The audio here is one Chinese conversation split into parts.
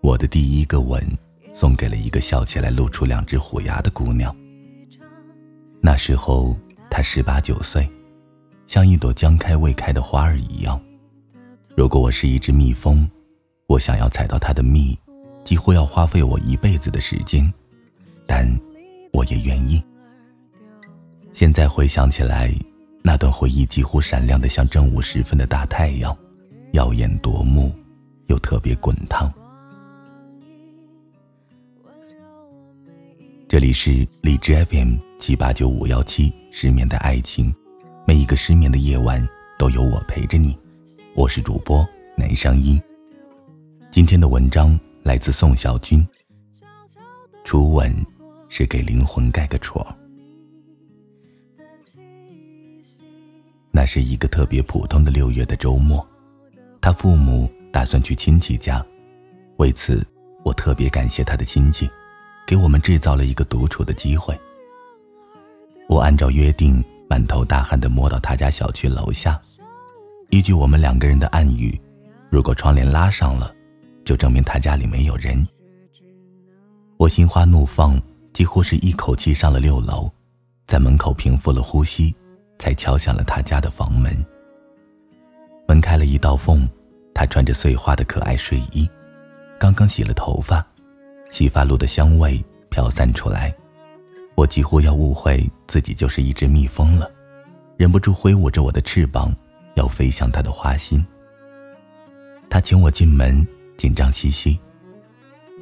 我的第一个吻，送给了一个笑起来露出两只虎牙的姑娘。那时候她十八九岁，像一朵将开未开的花儿一样。如果我是一只蜜蜂，我想要采到她的蜜，几乎要花费我一辈子的时间，但我也愿意。现在回想起来，那段回忆几乎闪亮的像正午时分的大太阳，耀眼夺目，又特别滚烫。这里是荔枝 FM 七八九五幺七，失眠的爱情，每一个失眠的夜晚都有我陪着你。我是主播南声音。今天的文章来自宋小军。初吻是给灵魂盖个戳。那是一个特别普通的六月的周末，他父母打算去亲戚家，为此我特别感谢他的亲戚。给我们制造了一个独处的机会。我按照约定，满头大汗的摸到他家小区楼下，依据我们两个人的暗语，如果窗帘拉上了，就证明他家里没有人。我心花怒放，几乎是一口气上了六楼，在门口平复了呼吸，才敲响了他家的房门。门开了一道缝，他穿着碎花的可爱睡衣，刚刚洗了头发。洗发露的香味飘散出来，我几乎要误会自己就是一只蜜蜂了，忍不住挥舞着我的翅膀，要飞向他的花心。他请我进门，紧张兮兮：“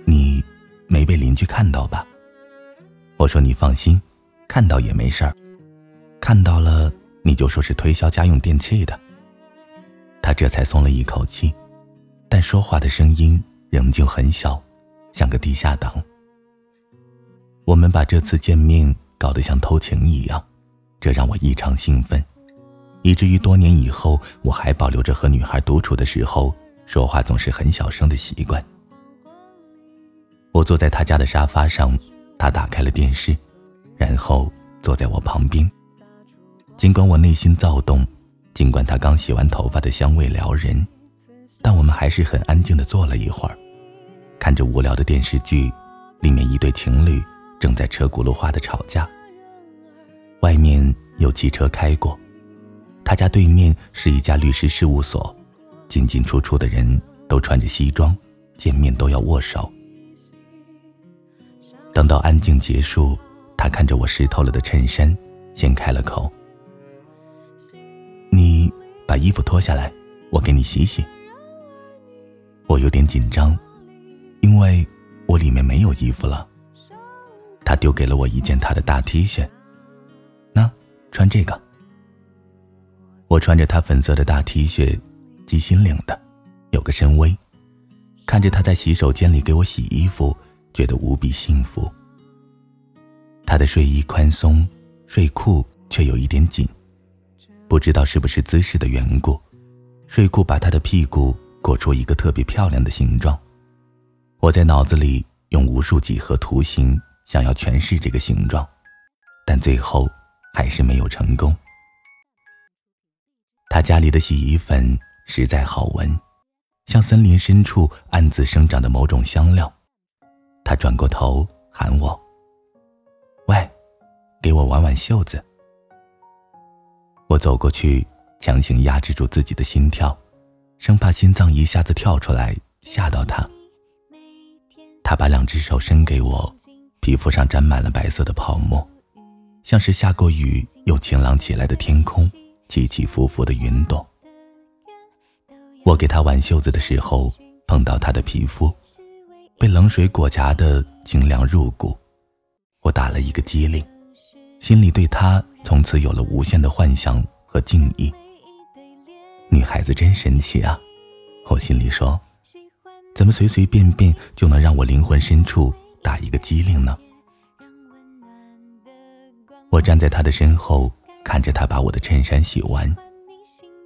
你没被邻居看到吧？”我说：“你放心，看到也没事儿，看到了你就说是推销家用电器的。”他这才松了一口气，但说话的声音仍旧很小。像个地下党。我们把这次见面搞得像偷情一样，这让我异常兴奋，以至于多年以后，我还保留着和女孩独处的时候说话总是很小声的习惯。我坐在他家的沙发上，他打开了电视，然后坐在我旁边。尽管我内心躁动，尽管他刚洗完头发的香味撩人，但我们还是很安静的坐了一会儿。看着无聊的电视剧，里面一对情侣正在车轱辘话的吵架。外面有汽车开过，他家对面是一家律师事务所，进进出出的人都穿着西装，见面都要握手。等到安静结束，他看着我湿透了的衬衫，先开了口：“你把衣服脱下来，我给你洗洗。”我有点紧张。因为我里面没有衣服了，他丢给了我一件他的大 T 恤。那穿这个。我穿着他粉色的大 T 恤，系心领的，有个深 V。看着他在洗手间里给我洗衣服，觉得无比幸福。他的睡衣宽松，睡裤却有一点紧，不知道是不是姿势的缘故，睡裤把他的屁股裹出一个特别漂亮的形状。我在脑子里用无数几何图形想要诠释这个形状，但最后还是没有成功。他家里的洗衣粉实在好闻，像森林深处暗自生长的某种香料。他转过头喊我：“喂，给我挽挽袖子。”我走过去，强行压制住自己的心跳，生怕心脏一下子跳出来吓到他。他把两只手伸给我，皮肤上沾满了白色的泡沫，像是下过雨又晴朗起来的天空，起起伏伏的云朵。我给他挽袖子的时候，碰到他的皮肤，被冷水裹夹的清凉入骨，我打了一个激灵，心里对他从此有了无限的幻想和敬意。女孩子真神奇啊，我心里说。怎么随随便便就能让我灵魂深处打一个机灵呢？我站在他的身后，看着他把我的衬衫洗完。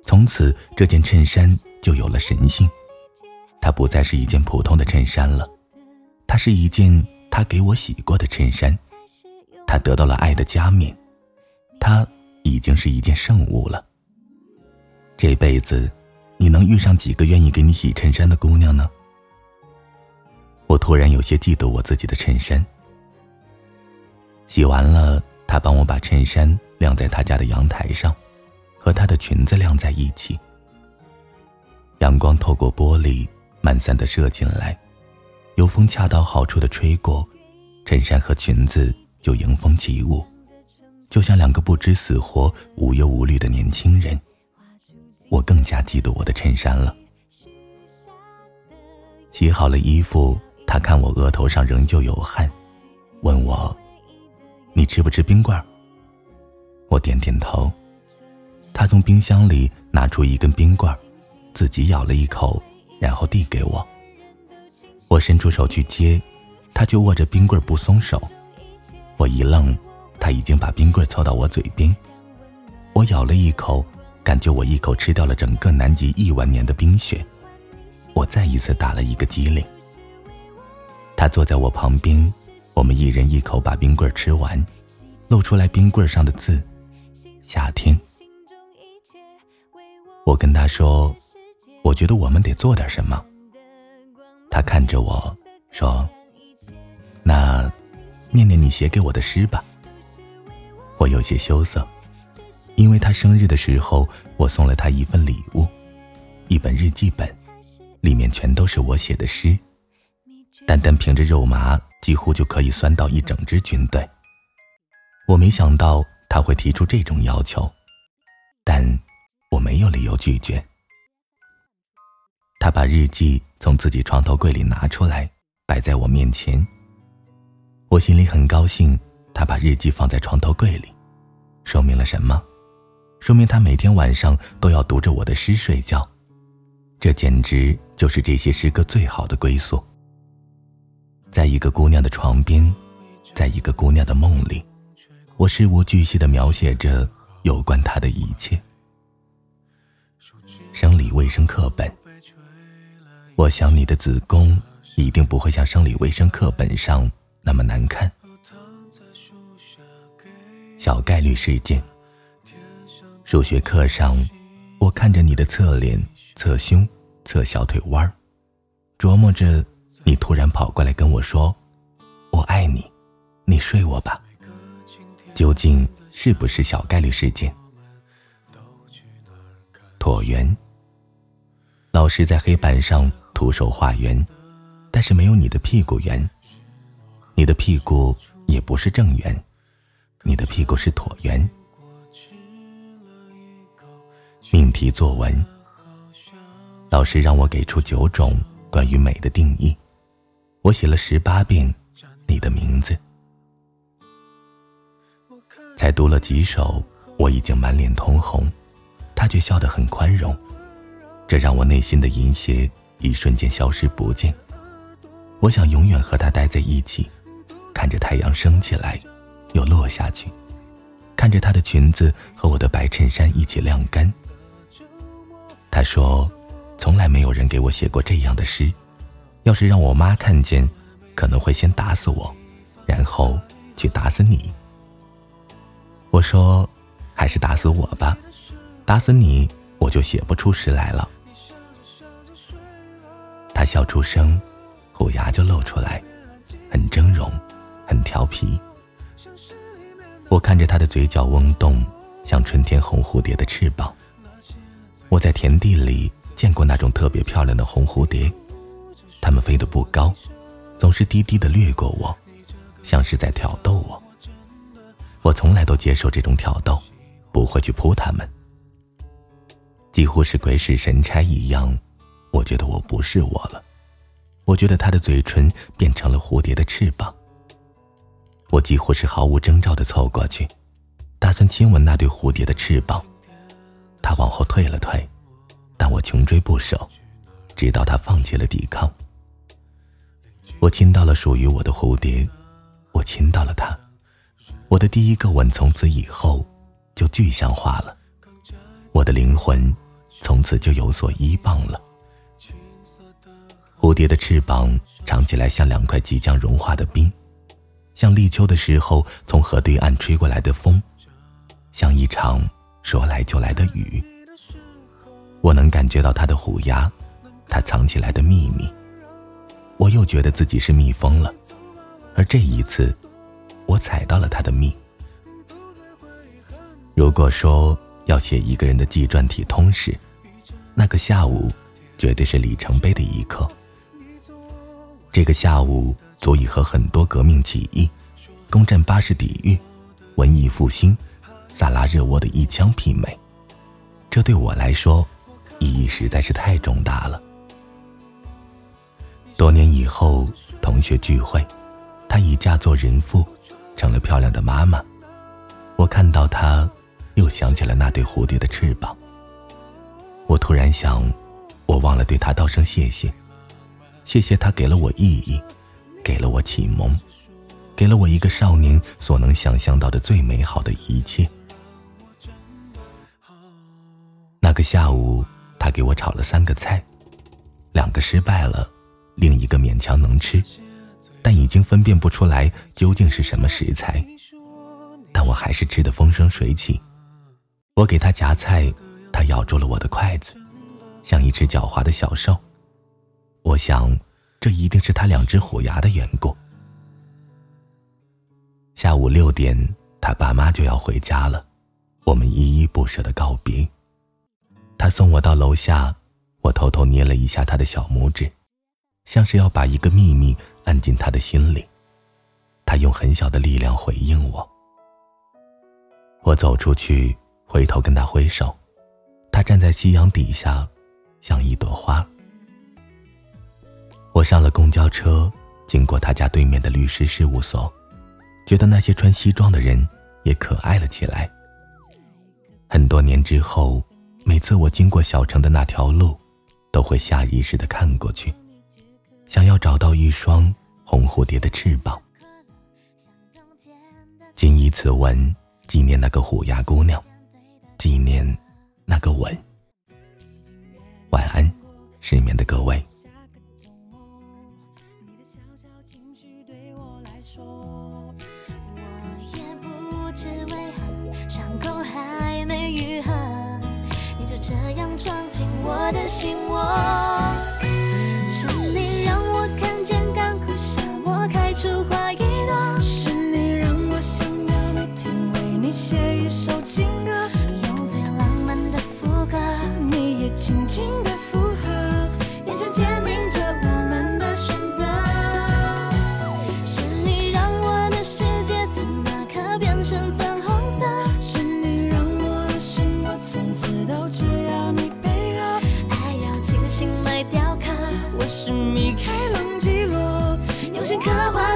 从此，这件衬衫就有了神性。它不再是一件普通的衬衫了，它是一件他给我洗过的衬衫。它得到了爱的加冕，它已经是一件圣物了。这辈子，你能遇上几个愿意给你洗衬衫的姑娘呢？我突然有些嫉妒我自己的衬衫。洗完了，他帮我把衬衫晾在他家的阳台上，和他的裙子晾在一起。阳光透过玻璃，漫散的射进来，有风恰到好处的吹过，衬衫和裙子就迎风起舞，就像两个不知死活、无忧无虑的年轻人。我更加嫉妒我的衬衫了。洗好了衣服，他看我额头上仍旧有汗，问我：“你吃不吃冰棍？”我点点头。他从冰箱里拿出一根冰棍，自己咬了一口，然后递给我。我伸出手去接，他就握着冰棍不松手。我一愣，他已经把冰棍凑到我嘴边。我咬了一口。感觉我一口吃掉了整个南极亿万年的冰雪，我再一次打了一个激灵。他坐在我旁边，我们一人一口把冰棍吃完，露出来冰棍上的字：夏天。我跟他说：“我觉得我们得做点什么。”他看着我说：“那，念念你写给我的诗吧。”我有些羞涩。因为他生日的时候，我送了他一份礼物，一本日记本，里面全都是我写的诗。单单凭着肉麻，几乎就可以酸倒一整支军队。我没想到他会提出这种要求，但我没有理由拒绝。他把日记从自己床头柜里拿出来，摆在我面前。我心里很高兴，他把日记放在床头柜里，说明了什么？说明他每天晚上都要读着我的诗睡觉，这简直就是这些诗歌最好的归宿。在一个姑娘的床边，在一个姑娘的梦里，我事无巨细的描写着有关她的一切。生理卫生课本，我想你的子宫一定不会像生理卫生课本上那么难看。小概率事件。数学课上，我看着你的侧脸、侧胸、侧小腿弯儿，琢磨着你突然跑过来跟我说：“我爱你，你睡我吧。”究竟是不是小概率事件？椭圆。老师在黑板上徒手画圆，但是没有你的屁股圆。你的屁股也不是正圆，你的屁股是椭圆。命题作文，老师让我给出九种关于美的定义，我写了十八遍你的名字，才读了几首，我已经满脸通红，他却笑得很宽容，这让我内心的淫邪一瞬间消失不见。我想永远和他待在一起，看着太阳升起来，又落下去，看着他的裙子和我的白衬衫一起晾干。他说：“从来没有人给我写过这样的诗，要是让我妈看见，可能会先打死我，然后去打死你。”我说：“还是打死我吧，打死你，我就写不出诗来了。”他笑出声，虎牙就露出来，很峥嵘，很调皮。我看着他的嘴角嗡动，像春天红蝴蝶的翅膀。我在田地里见过那种特别漂亮的红蝴蝶，它们飞得不高，总是低低的掠过我，像是在挑逗我。我从来都接受这种挑逗，不会去扑它们。几乎是鬼使神差一样，我觉得我不是我了。我觉得他的嘴唇变成了蝴蝶的翅膀。我几乎是毫无征兆的凑过去，打算亲吻那对蝴蝶的翅膀。他往后退了退，但我穷追不舍，直到他放弃了抵抗。我亲到了属于我的蝴蝶，我亲到了它。我的第一个吻从此以后就具象化了，我的灵魂从此就有所依傍了。蝴蝶的翅膀长起来像两块即将融化的冰，像立秋的时候从河对岸吹过来的风，像一场说来就来的雨。我能感觉到它的虎牙，它藏起来的秘密。我又觉得自己是蜜蜂了，而这一次，我采到了它的蜜。如果说要写一个人的纪传体通史，那个下午，绝对是里程碑的一刻。这个下午足以和很多革命起义、攻占巴士底狱、文艺复兴、萨拉热窝的一枪媲美。这对我来说，意义实在是太重大了。多年以后，同学聚会，她已嫁作人妇，成了漂亮的妈妈。我看到她，又想起了那对蝴蝶的翅膀。我突然想，我忘了对她道声谢谢。谢谢他给了我意义，给了我启蒙，给了我一个少年所能想象到的最美好的一切。那个下午，他给我炒了三个菜，两个失败了，另一个勉强能吃，但已经分辨不出来究竟是什么食材。但我还是吃得风生水起。我给他夹菜，他咬住了我的筷子，像一只狡猾的小兽。我想，这一定是他两只虎牙的缘故。下午六点，他爸妈就要回家了，我们依依不舍的告别。他送我到楼下，我偷偷捏了一下他的小拇指，像是要把一个秘密按进他的心里。他用很小的力量回应我。我走出去，回头跟他挥手，他站在夕阳底下，像一朵花。我上了公交车，经过他家对面的律师事务所，觉得那些穿西装的人也可爱了起来。很多年之后，每次我经过小城的那条路，都会下意识的看过去，想要找到一双红蝴蝶的翅膀。谨以此文纪念那个虎牙姑娘，纪念那个吻。晚安，失眠的各位。我的心窝，情歌，用最浪漫的副歌，你也轻轻的附和，眼神坚定着我们的选择。是你让我的世界从那刻变成粉红色，是你让我的生活从此都只要你配合。爱要精心来雕刻，我。是米开朗基罗用心刻画